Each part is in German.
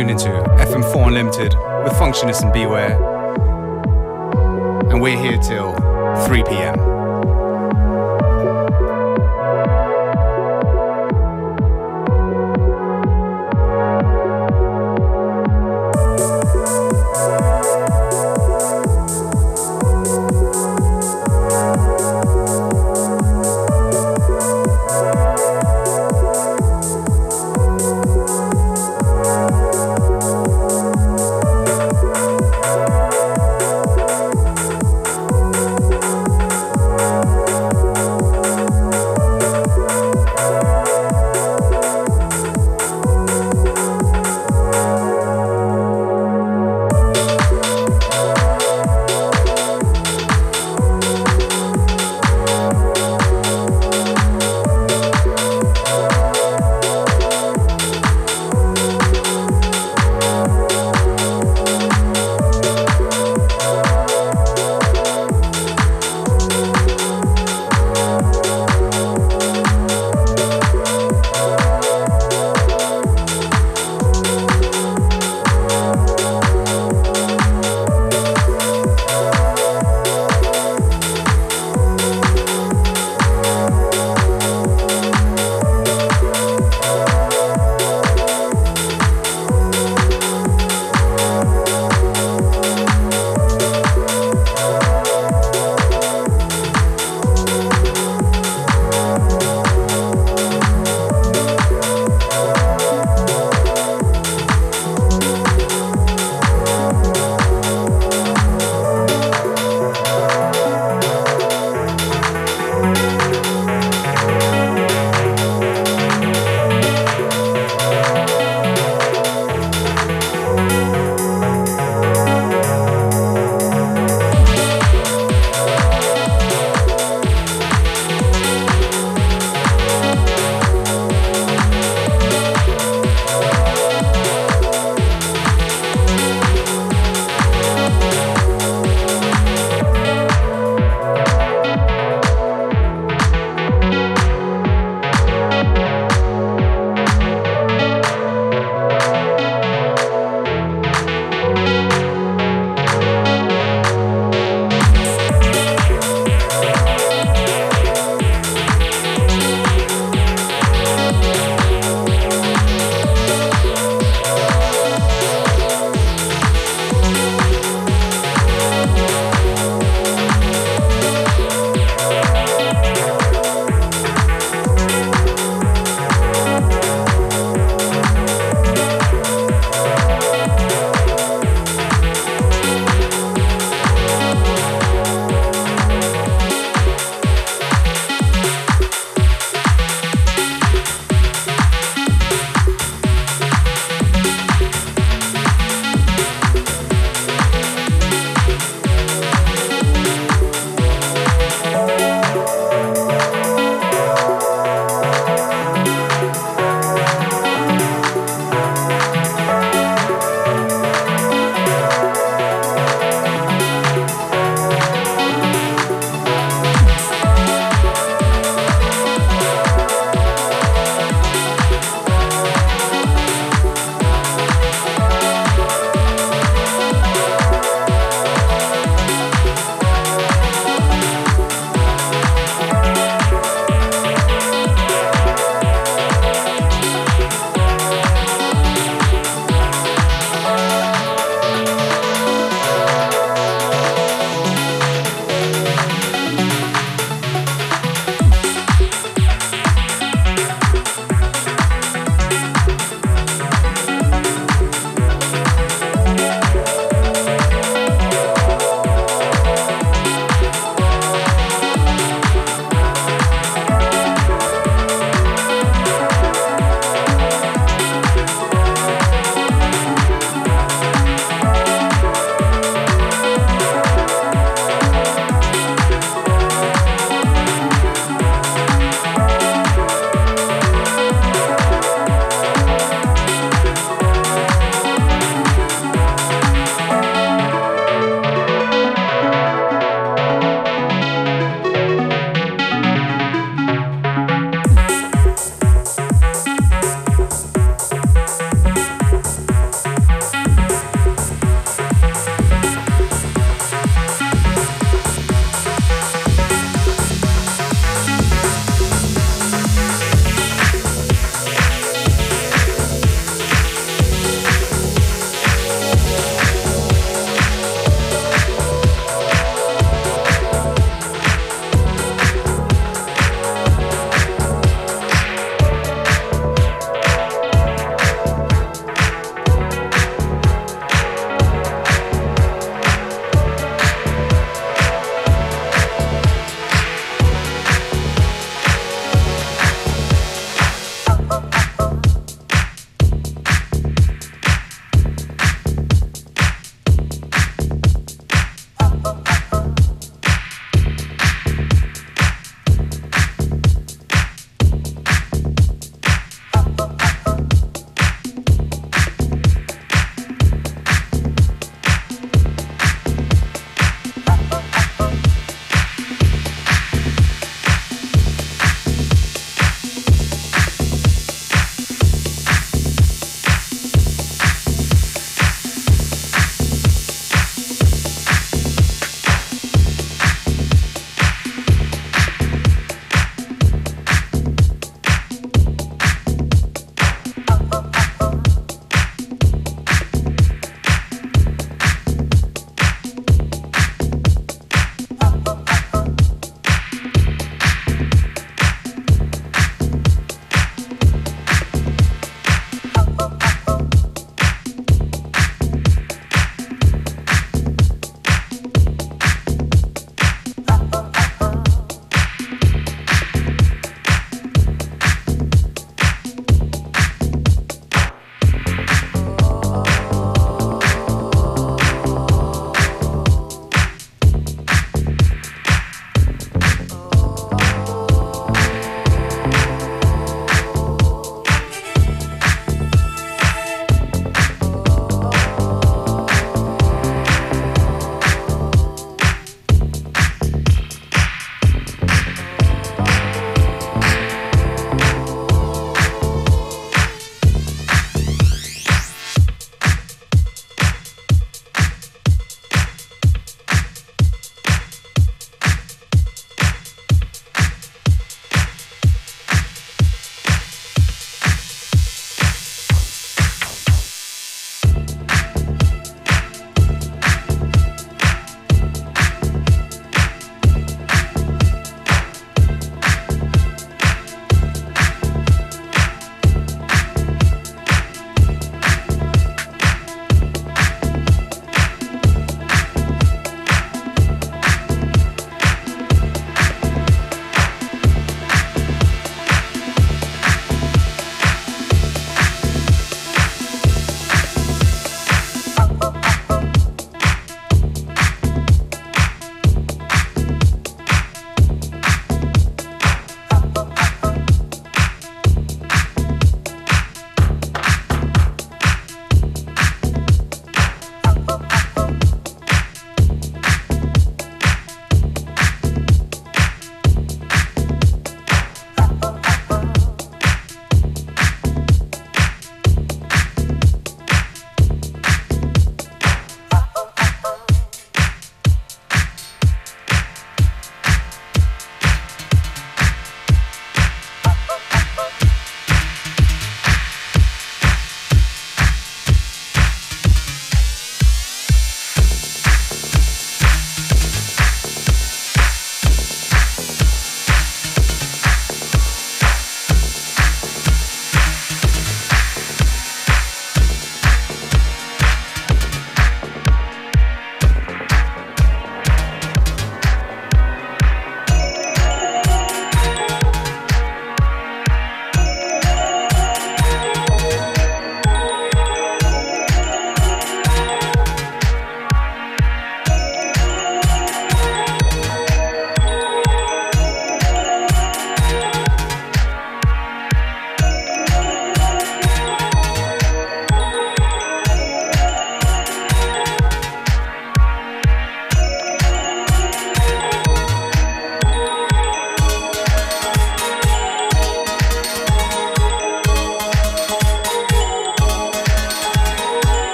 tuned into FM4 Unlimited with Functionist and Beware. And we're here till 3 pm.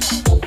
you.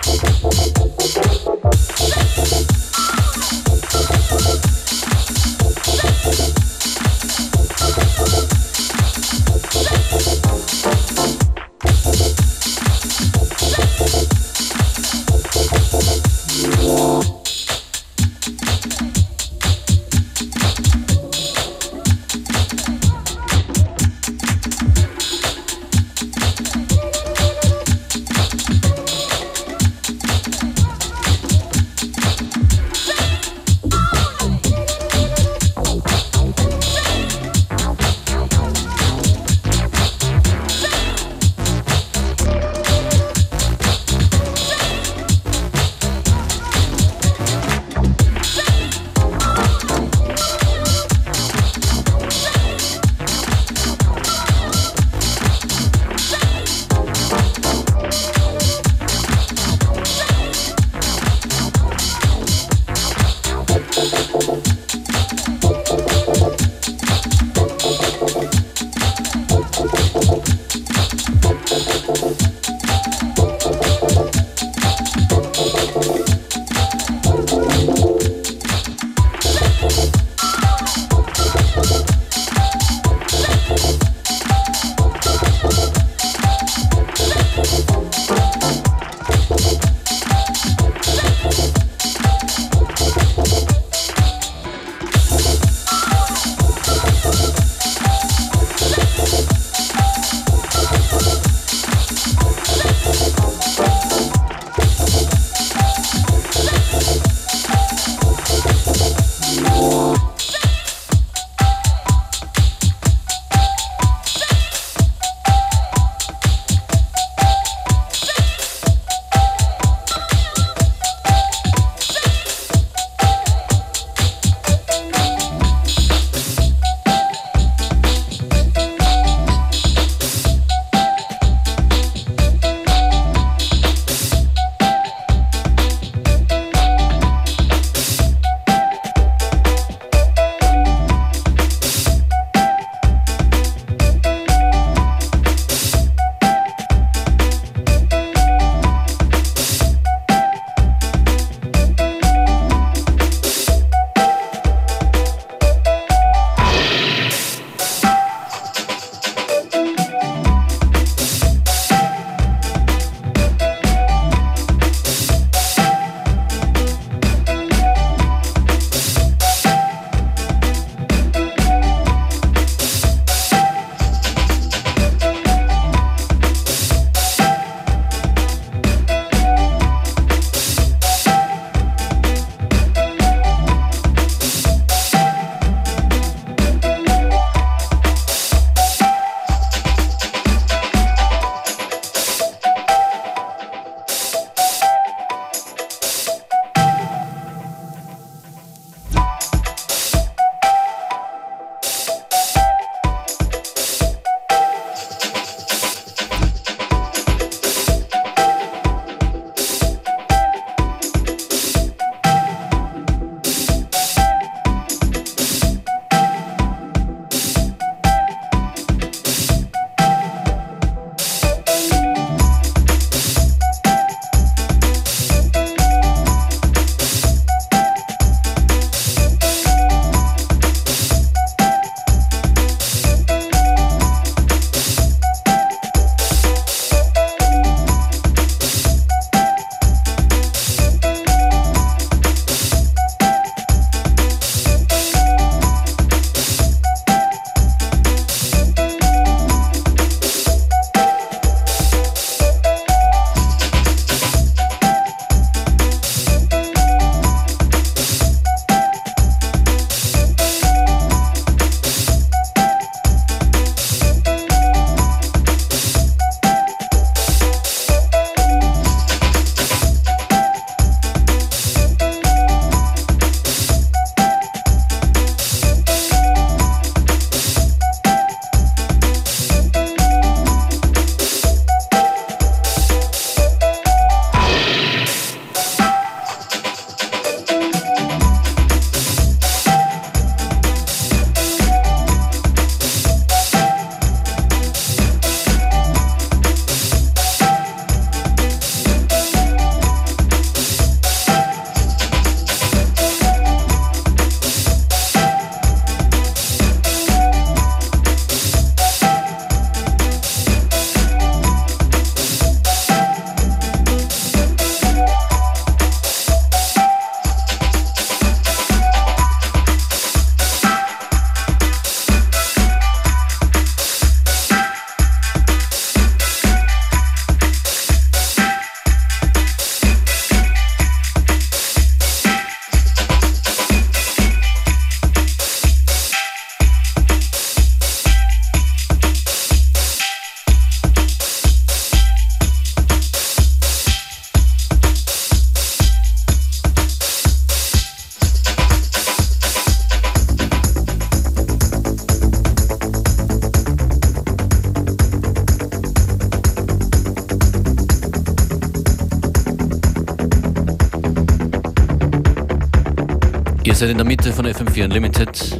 Seid in der Mitte von FM4 Unlimited.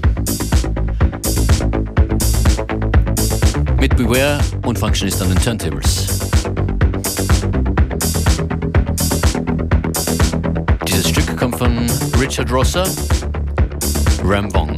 Mit Beware und Functionist an den Turntables. Dieses Stück kommt von Richard Rosser, Rambong.